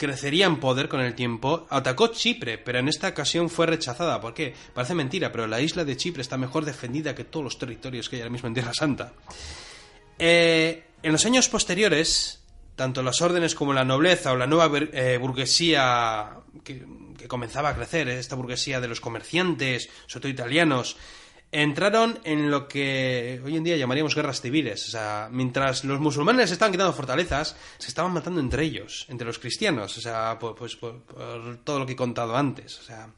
crecería en poder con el tiempo, atacó Chipre, pero en esta ocasión fue rechazada. ¿Por qué? Parece mentira, pero la isla de Chipre está mejor defendida que todos los territorios que hay ahora mismo en Tierra Santa. Eh, en los años posteriores, tanto las órdenes como la nobleza o la nueva eh, burguesía que, que comenzaba a crecer, eh, esta burguesía de los comerciantes, sobre todo italianos, entraron en lo que hoy en día llamaríamos guerras civiles. O sea, mientras los musulmanes estaban quitando fortalezas, se estaban matando entre ellos, entre los cristianos. O sea, por, pues, por- todo lo que he contado antes. O sea,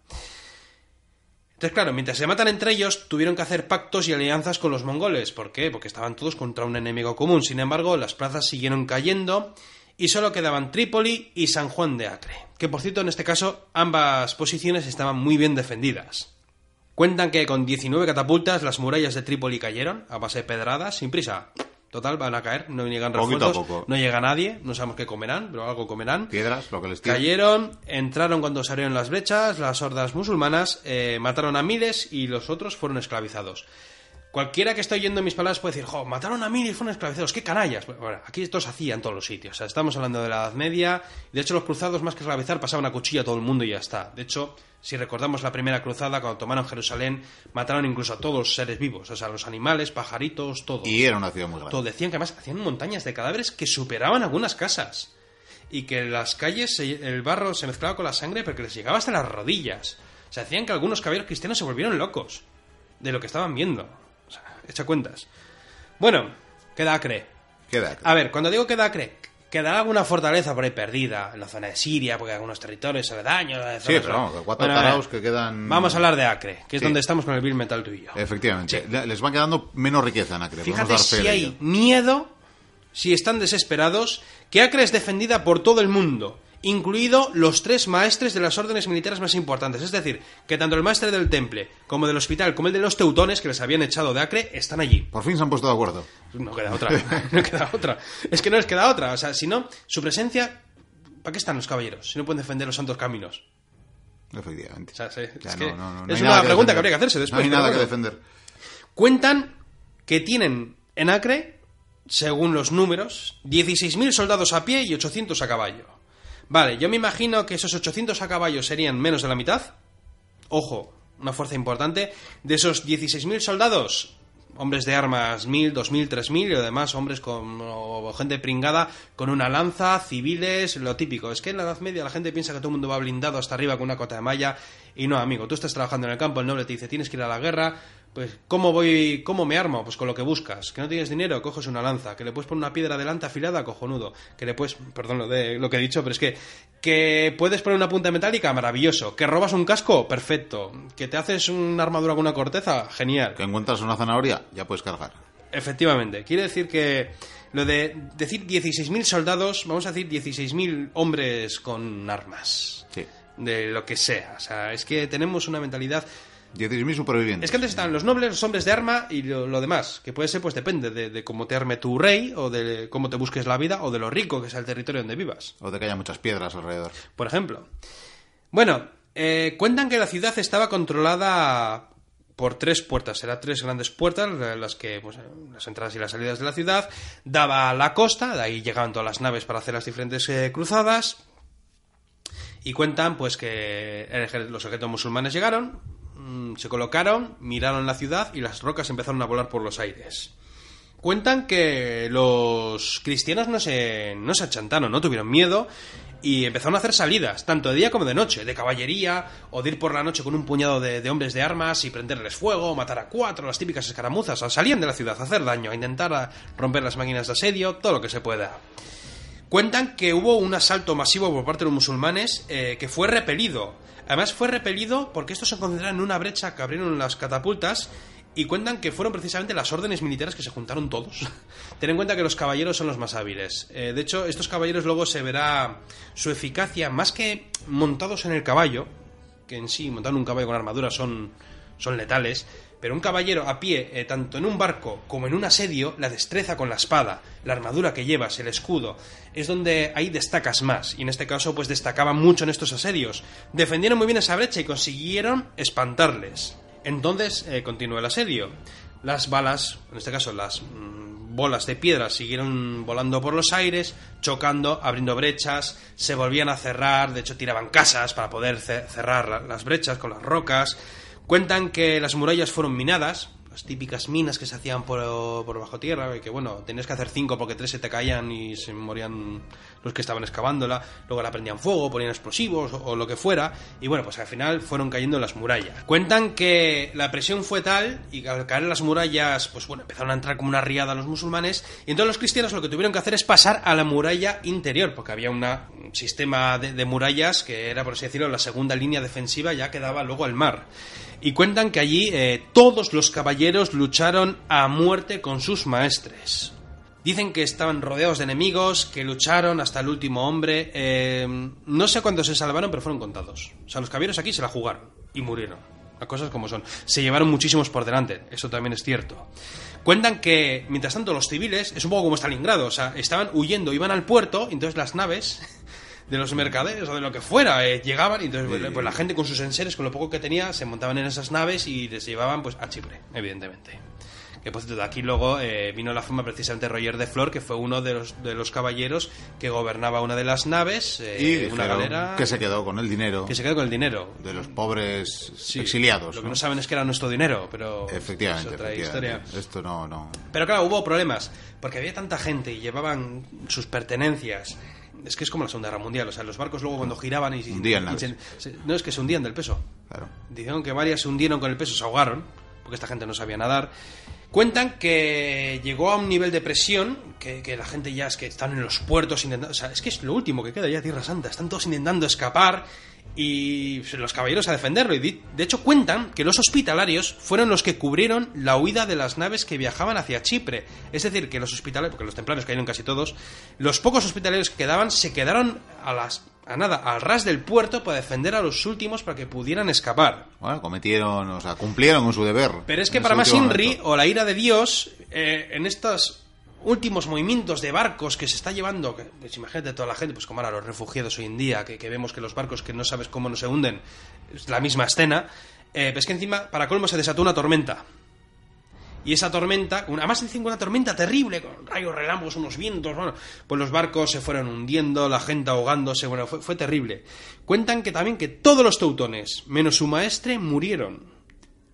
Entonces, claro, mientras se matan entre ellos, tuvieron que hacer pactos y alianzas con los mongoles. ¿Por qué? Porque estaban todos contra un enemigo común. Sin embargo, las plazas siguieron cayendo y solo quedaban Trípoli y San Juan de Acre. Que por cierto, en este caso, ambas posiciones estaban muy bien defendidas. Cuentan que con 19 catapultas las murallas de Trípoli cayeron a base de pedradas, sin prisa. Total, van a caer, no llegan refuerzos, no llega nadie, no sabemos qué comerán, pero algo comerán. Piedras, lo que les tira. Cayeron, entraron cuando se abrieron las brechas, las hordas musulmanas, eh, mataron a miles y los otros fueron esclavizados. Cualquiera que esté oyendo mis palabras puede decir, jo, mataron a miles y fueron esclavizados, qué canallas. Bueno, aquí esto se hacía en todos los sitios. O sea, estamos hablando de la Edad Media. De hecho, los cruzados, más que esclavizar, pasaban a cuchilla a todo el mundo y ya está. De hecho, si recordamos la primera cruzada, cuando tomaron Jerusalén, mataron incluso a todos los seres vivos. O sea, los animales, pajaritos, todo. Y era una ciudad muy grande. Todo. Decían que además hacían montañas de cadáveres que superaban algunas casas. Y que en las calles se- el barro se mezclaba con la sangre porque les llegaba hasta las rodillas. O sea, hacían que algunos caballeros cristianos se volvieron locos de lo que estaban viendo. Echa cuentas. Bueno, queda Acre. Queda. A ver, cuando digo queda Acre, quedará alguna fortaleza por ahí perdida en la zona de Siria, porque algunos territorios aledaños. eh, Sí, pero vamos, que cuatro Bueno, ver, que quedan. Vamos a hablar de Acre, que es Sí. donde estamos con el Bill Metal tú y yo. Efectivamente. Le- Les va quedando menos riqueza en Acre. Fíjate dar fe si hay miedo, si están desesperados, que Acre es defendida por todo el mundo, incluido los tres maestres de las órdenes militares más importantes. Es decir, que tanto el maestre del temple, como del hospital, como el de los teutones, que les habían echado de Acre, están allí. Por fin se han puesto de acuerdo. No queda otra, no queda otra. Es que no les queda otra. O sea, si no, su presencia... ¿Para qué están los caballeros? Si no pueden defender los santos caminos. Efectivamente. O sea, sí, Ya es no, que no, no, no es hay una pregunta que habría que hacerse después. No hay nada que defender. Cuentan que tienen en Acre, según los números, 16.000 soldados a pie y 800 a caballo. Vale, yo me imagino que esos 800 a caballo serían menos de la mitad. Ojo, una fuerza importante. De esos 16.000 soldados, hombres de armas 1.000, 2.000, 3.000 y además hombres con o gente pringada con una lanza, civiles, lo típico. Es que en la Edad Media la gente piensa que todo el mundo va blindado hasta arriba con una cota de malla y no, amigo, tú estás trabajando en el campo, el noble te dice tienes que ir a la guerra, pues ¿cómo voy, cómo me armo? Pues con lo que buscas. Que no tienes dinero, coges una lanza, que le puedes poner una piedra delante afilada, cojonudo, que le puedes, perdón lo de lo que he dicho, pero es que que puedes poner una punta metálica, maravilloso, que robas un casco, perfecto, que te haces una armadura con una corteza, genial. Que encuentras una zanahoria, ya puedes cargar. Efectivamente, quiere decir que lo de decir 16.000 soldados, vamos a decir 16.000 hombres con armas. Sí. De lo que sea. O sea, es que tenemos una mentalidad. 16.000 supervivientes. Es que antes estaban los nobles, los hombres de arma y lo, lo demás. Que puede ser, pues depende de, de cómo te arme tu rey, o de cómo te busques la vida, o de lo rico que sea el territorio donde vivas O de que haya muchas piedras alrededor. por ejemplo. Bueno, eh, cuentan que la ciudad estaba controlada por tres puertas, eran tres grandes puertas, las que, pues, las entradas y las salidas de la ciudad, daba a la costa, de ahí llegaban todas las naves para hacer las diferentes eh, cruzadas, y cuentan pues que los ejércitos musulmanes llegaron, mm, se colocaron, miraron la ciudad y las rocas empezaron a volar por los aires. Cuentan que los cristianos no se, no se achantaron, no tuvieron miedo y empezaron a hacer salidas, tanto de día como de noche, de caballería, o de ir por la noche con un puñado de, hombres de armas y prenderles fuego, matar a cuatro, las típicas escaramuzas. Salían de la ciudad a hacer daño, a intentar romper las máquinas de asedio, todo lo que se pueda. Cuentan que hubo un asalto masivo por parte de los musulmanes eh, que fue repelido. Además fue repelido porque estos se concentraron en una brecha que abrieron las catapultas y cuentan que fueron precisamente las órdenes militares que se juntaron todos. (laughs) Ten en cuenta que los caballeros son los más hábiles. Eh, de hecho, estos caballeros luego se verá su eficacia más que montados en el caballo, que en sí montar un caballo con armadura son, son letales, pero un caballero a pie, eh, tanto en un barco como en un asedio, la destreza con la espada, la armadura que llevas, el escudo, es donde ahí destacas más. Y en este caso, pues destacaban mucho en estos asedios. Defendieron muy bien esa brecha y consiguieron espantarles. Entonces eh, continuó el asedio. Las balas, en este caso las mm, bolas de piedra, siguieron volando por los aires, chocando, abriendo brechas, se volvían a cerrar, de hecho tiraban casas para poder ce- cerrar la- las brechas con las rocas. Cuentan que las murallas fueron minadas, las típicas minas que se hacían por, por bajo tierra, y que bueno, tenías que hacer cinco porque tres se te caían y se morían los que estaban excavándola, luego la prendían fuego, ponían explosivos o, lo que fuera, y bueno, pues al final fueron cayendo las murallas. Cuentan que la presión fue tal, y al caer las murallas, pues bueno, empezaron a entrar como una riada los musulmanes, y entonces los cristianos lo que tuvieron que hacer es pasar a la muralla interior, porque había una- un sistema de, de murallas que era, por así decirlo, la segunda línea defensiva, ya que daba luego al mar. Y cuentan que allí eh, todos los caballeros lucharon a muerte con sus maestres. Dicen que estaban rodeados de enemigos, que lucharon hasta el último hombre. eh, no sé cuántos se salvaron, pero fueron contados. O sea, los caballeros aquí se la jugaron y murieron. Las cosas como son. Se llevaron muchísimos por delante, eso también es cierto. Cuentan que, mientras tanto, los civiles, es un poco como Stalingrado, o sea, estaban huyendo, iban al puerto, y entonces las naves de los mercaderes o de lo que fuera eh, llegaban, y entonces pues, pues, la gente con sus enseres, con lo poco que tenía, se montaban en esas naves y les llevaban pues a Chipre, evidentemente. Que por cierto, de aquí luego eh, vino la fama precisamente Roger de Flor, que fue uno de los, de los caballeros que gobernaba una de las naves, eh, Y una galera. que se quedó con el dinero que se quedó con el dinero. de los pobres Sí, exiliados. Lo que ¿no? no saben es que era nuestro dinero, pero. Efectivamente, es otra efectivamente. historia. Esto no, no. Pero claro, hubo problemas, porque había tanta gente y llevaban sus pertenencias. Es que es como la Segunda Guerra Mundial, o sea, los barcos luego cuando giraban y... Hundían se- se- no, es que se hundían del peso. Claro. Dijeron que varias se hundieron con el peso, se ahogaron, porque esta gente no sabía nadar. Cuentan que llegó a un nivel de presión, que, que la gente ya es que están en los puertos intentando... O sea, es que es lo último que queda ya, Tierra Santa. Están todos intentando escapar y los caballeros a defenderlo. Y de hecho cuentan que los hospitalarios fueron los que cubrieron la huida de las naves que viajaban hacia Chipre. Es decir, que los hospitalarios, porque los templarios cayeron casi todos, los pocos hospitalarios que quedaban se quedaron a las... A nada, al ras del puerto para defender a los últimos para que pudieran escapar. Bueno, cometieron, o sea, cumplieron con su deber. Pero es que para más Inri, momento. o la ira de Dios, eh, en estos últimos movimientos de barcos que se está llevando, que, pues imagínate toda la gente, pues como ahora los refugiados hoy en día, que, vemos que los barcos que no sabes cómo no se hunden, es la misma escena, eh, que encima, para colmo, se desató una tormenta. Y esa tormenta, una, además encima una tormenta terrible, con rayos, relámpagos, unos vientos, bueno, pues los barcos se fueron hundiendo, la gente ahogándose, bueno, fue, fue terrible. Cuentan que también que todos los teutones, menos su maestre, murieron.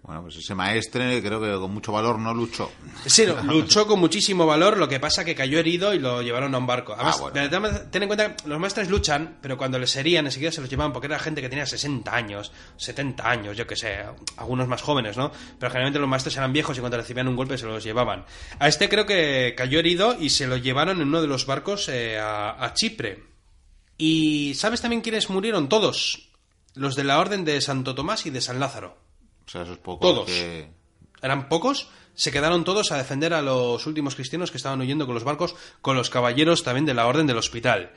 Bueno, pues ese maestre creo que con mucho valor no luchó. Sí, no, luchó con muchísimo valor, lo que pasa que cayó herido y lo llevaron a un barco. Además, Ah, bueno. ten en cuenta que los maestres luchan, pero cuando les herían enseguida se los llevaban porque era gente que tenía 60 años, 70 años, yo que sé, algunos más jóvenes, ¿no? Pero generalmente los maestres eran viejos y cuando recibían un golpe se los llevaban. A este creo que cayó herido y se lo llevaron en uno de los barcos eh, a, a Chipre. ¿Y sabes también quiénes murieron? Todos. Los de la Orden de Santo Tomás y de San Lázaro. O sea, esos pocos Todos. que... Eran pocos, se quedaron todos a defender a los últimos cristianos que estaban huyendo con los barcos, con los caballeros también de la Orden del Hospital.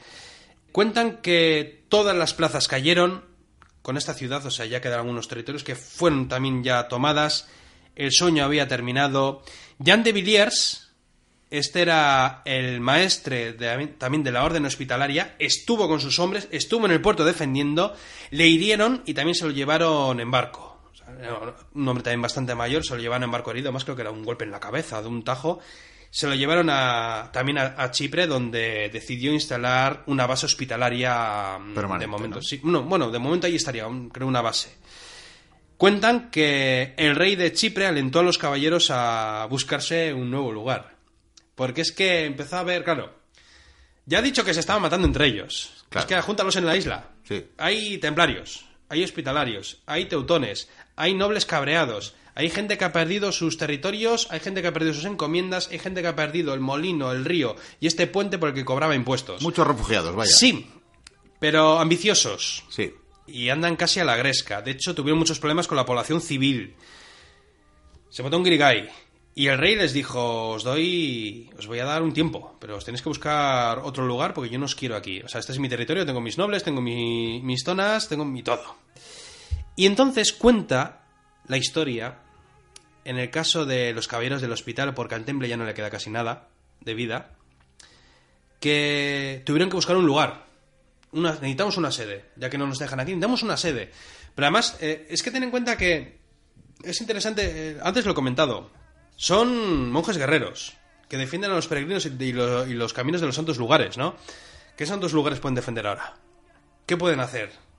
Cuentan que todas las plazas cayeron con esta ciudad, o sea, ya quedaron algunos territorios que fueron también ya tomadas, el sueño había terminado. Jean de Villiers, este era el maestre de- también de la orden hospitalaria, estuvo con sus hombres, estuvo en el puerto defendiendo, le hirieron y también se lo llevaron en barco. Un hombre también bastante mayor, se lo llevaron en barco herido, más creo que era un golpe en la cabeza, de un tajo. Se lo llevaron a, también a, a Chipre, donde decidió instalar una base hospitalaria mm, Permanente, de momento. ¿no? Sí, no, bueno, de momento ahí estaría, creo, una base. Cuentan que el rey de Chipre alentó a los caballeros a buscarse un nuevo lugar. Porque es que empezó a ver, claro, ya ha dicho que se estaban matando entre ellos. Claro. Es que júntalos en la isla. Sí. Hay templarios, hay hospitalarios, hay teutones, hay nobles cabreados, hay gente que ha perdido sus territorios, hay gente que ha perdido sus encomiendas, hay gente que ha perdido el molino, el río y este puente por el que cobraba impuestos. Muchos refugiados, vaya. Sí, pero ambiciosos Sí. y andan casi a la gresca. De hecho, tuvieron muchos problemas con la población civil. Se votó un Grigay. Y el rey les dijo, os doy, os voy a dar un tiempo, pero os tenéis que buscar otro lugar porque yo no os quiero aquí. O sea, este es mi territorio, tengo mis nobles, tengo mi- mis zonas, tengo mi todo. Y entonces cuenta la historia, en el caso de los caballeros del hospital, porque al temple ya no le queda casi nada de vida, que tuvieron que buscar un lugar. Necesitamos una sede, ya que no nos dejan aquí, necesitamos una sede. Pero además, eh, es que ten en cuenta que es interesante, eh, antes lo he comentado, son monjes guerreros que defienden a los peregrinos y, y los caminos de los santos lugares, ¿no? ¿Qué santos lugares pueden defender ahora? ¿Qué pueden hacer?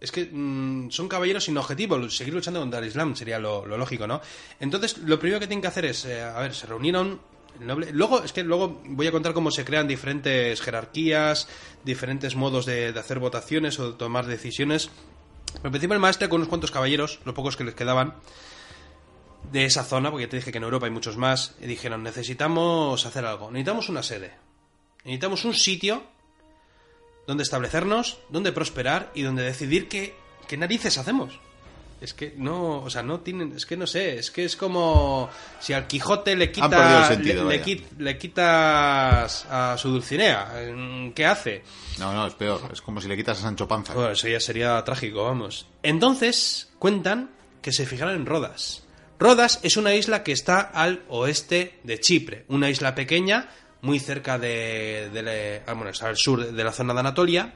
Es que mm, son caballeros sin objetivo, seguir luchando contra el Islam sería lo, lógico, ¿no? Entonces, lo primero que tienen que hacer es, eh, a ver, se reunieron. noble- Luego, es que luego voy a contar cómo se crean diferentes jerarquías, diferentes modos de, hacer votaciones o de tomar decisiones. Pero en el maestre con unos cuantos caballeros, los pocos que les quedaban, de esa zona, porque te dije que en Europa hay muchos más, y dijeron, necesitamos hacer algo, necesitamos una sede, necesitamos un sitio donde establecernos, donde prosperar y donde decidir qué, qué narices hacemos. Es que no, o sea, no tienen, es que no sé, es que es como si al Quijote le quita, sentido, le, le quitas a su Dulcinea, ¿qué hace? No, no, es peor. Es como si le quitas a Sancho Panza. Bueno, eso ya sería trágico, vamos. Entonces, cuentan que se fijaron en Rodas. Rodas es una isla que está al oeste de Chipre, una isla pequeña, muy cerca de, de ah, bueno, está al sur de la zona de Anatolia.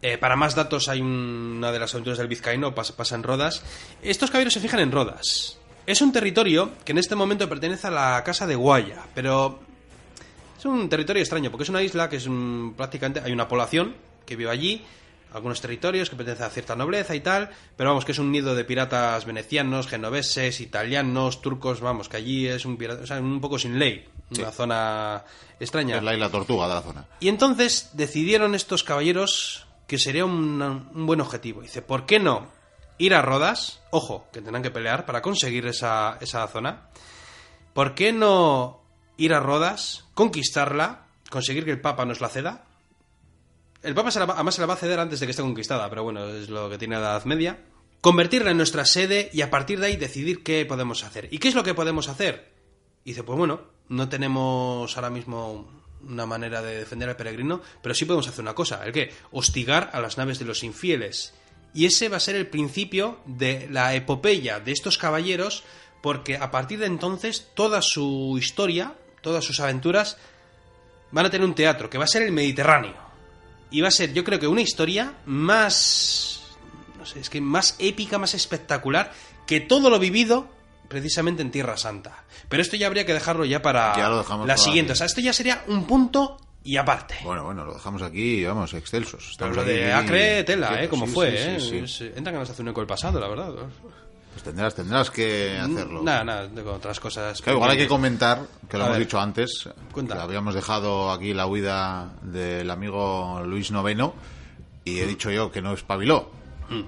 Eh, para más datos hay una de las aventuras del Vizcaíno, pasa, pasa en Rodas. Estos caballeros se fijan en Rodas. Es un territorio que en este momento pertenece a la Casa de Guaya, pero es un territorio extraño, porque es una isla que es un- prácticamente. Hay una población que vive allí, algunos territorios que pertenecen a cierta nobleza y tal, pero vamos, que es un nido de piratas venecianos, genoveses, italianos, turcos, vamos, que allí es un pirata, o sea, un poco sin ley, una zona extraña. Es la isla tortuga de la zona. Y entonces decidieron estos caballeros que sería un, un buen objetivo. Dice, ¿por qué no ir a Rodas? Ojo, que tendrán que pelear para conseguir esa, esa zona. ¿Por qué no ir a Rodas, conquistarla, conseguir que el Papa nos la ceda? El Papa se la va- además se la va a ceder antes de que esté conquistada, pero bueno, es lo que tiene la Edad Media. Convertirla en nuestra sede y a partir de ahí decidir qué podemos hacer. ¿Y qué es lo que podemos hacer? Y dice, pues bueno, no tenemos ahora mismo una manera de defender al peregrino, pero sí podemos hacer una cosa, el que hostigar a las naves de los infieles. Y ese va a ser el principio de la epopeya de estos caballeros, porque a partir de entonces toda su historia, todas sus aventuras, van a tener un teatro, que va a ser el Mediterráneo. Y va a ser, yo creo que una historia más... No sé, es que más épica, más espectacular, que todo lo vivido precisamente en Tierra Santa. Pero esto ya habría que dejarlo ya para Ya lo dejamos la para siguiente. aquí. O sea, esto ya sería un punto y aparte. Bueno, bueno, lo dejamos aquí, vamos, excelsos. Pero Estamos lo de Acre, tela, ¿eh? Como sí, fue, sí, ¿eh? sí. Es- entra que nos hace un eco del pasado, la verdad. Pues tendrás, tendrás que hacerlo. Nada, nada, tengo otras cosas. Claro, igual hay que comentar, que lo A hemos ver. dicho antes, Cuenta. que habíamos dejado aquí la huida del amigo Luis Noveno y he dicho yo que no espabiló, Mm.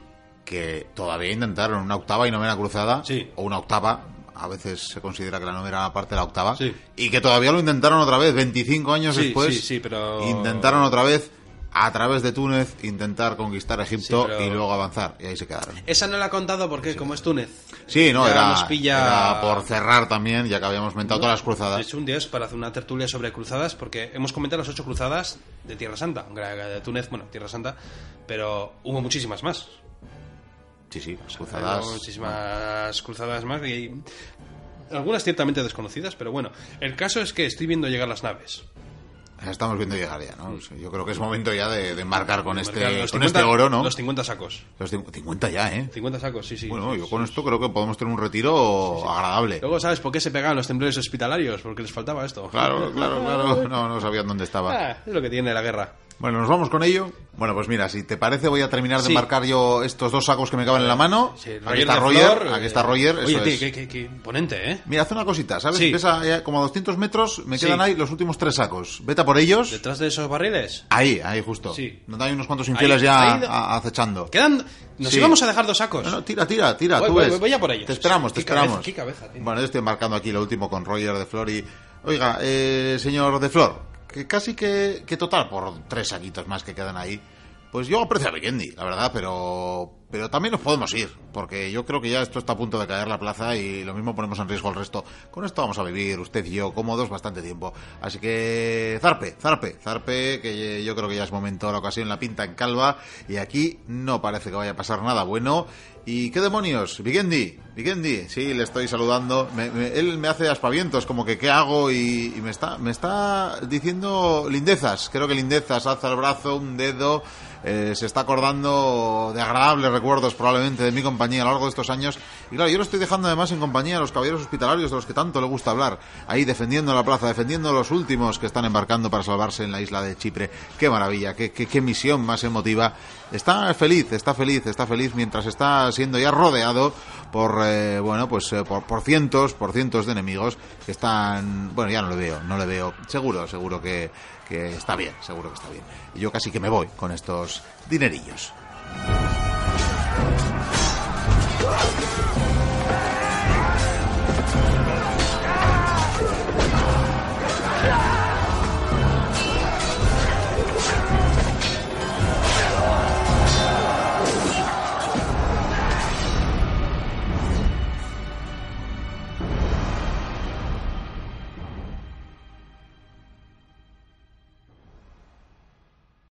que todavía intentaron una octava y novena cruzada, Sí. o una octava, a veces se considera que la novena era parte de la octava, Sí. y que todavía lo intentaron otra vez, 25 años Sí, después, sí, sí, pero- intentaron otra vez a través de Túnez intentar conquistar Egipto Sí, pero- y luego avanzar, y ahí se quedaron. Esa no la he contado porque, como es Túnez. Sí, no, era, nos pilla- era por cerrar también, ya que habíamos comentado todas las cruzadas. hecho, un es para hacer una tertulia sobre cruzadas, porque hemos comentado las ocho cruzadas de Tierra Santa, de Túnez, bueno, Tierra Santa, pero hubo muchísimas más. Sí, sí, las Hubo cruzadas. muchísimas cruzadas más y algunas ciertamente desconocidas, pero bueno, el caso es que estoy viendo llegar las naves. Estamos viendo llegar ya, ¿no? Yo creo que es momento ya de, de embarcar con este, Marcar con este oro, ¿no? Los 50 sacos. Los cin- 50 ya, ¿eh? 50 sacos, sí, sí. Bueno, yo con esto creo que podemos tener un retiro agradable. Luego, ¿sabes por qué se pegaban los temblores hospitalarios? Porque les faltaba esto. Claro, claro, claro. (laughs) No, no sabían dónde estaba. Ah, es lo que tiene la guerra. Bueno, nos vamos con ello. Bueno, pues mira, si te parece, voy a terminar de Sí. marcar yo estos dos sacos que me caben en la mano. Sí, aquí está Roger, Flor, aquí eh, está Roger. Oye, eso tío, es. qué, qué- qué imponente, ¿eh? Mira, haz una cosita, ¿sabes? Sí. Pesa eh, como a 200 metros, me quedan ahí los últimos tres sacos. Vete a por ellos. Detrás de esos barriles. Ahí, ahí justo. Sí. Donde hay unos cuantos infieles Ahí, ya ahí, a- acechando. Quedan. Nos íbamos a dejar dos sacos. No, no, tira, tira, tira, Voy, tú voy, ves. voy a por ellos. Te esperamos, te cabeza, esperamos. qué cabeza. Bueno, yo estoy marcando aquí lo último con Roger de Flor y... Oiga, eh, señor de Flor, que casi que, que total, por tres saquitos más que quedan ahí, pues yo aprecio a Vikendi, la verdad, pero... Pero también nos podemos ir, porque yo creo que ya esto está a punto de caer la plaza y lo mismo ponemos en riesgo el resto. Con esto vamos a vivir, usted y yo, cómodos bastante tiempo. Así que, zarpe, zarpe, zarpe, que yo creo que ya es momento, la ocasión, la pinta en calva, y aquí no parece que vaya a pasar nada bueno. ¿Y qué demonios? Vikendi, Vikendi, sí, le estoy saludando. Me- me- él me hace aspavientos, como que qué hago, y, me, está, me está diciendo lindezas. Creo que lindezas, alza el brazo, un dedo. Eh, se está acordando de agradables recuerdos probablemente de mi compañía a lo largo de estos años. Y claro, yo lo estoy dejando además en compañía de los caballeros hospitalarios de los que tanto le gusta hablar. Ahí defendiendo la plaza, defendiendo a los últimos que están embarcando para salvarse en la isla de Chipre. Qué maravilla, qué, qué, qué misión más emotiva. Está feliz, está feliz, está feliz mientras está siendo ya rodeado por, eh, bueno, pues eh, por, por cientos, por cientos de enemigos que están, bueno, ya no le veo, no le veo. Seguro, seguro que, que está bien, seguro que está bien. Y yo casi que me voy con estos dinerillos.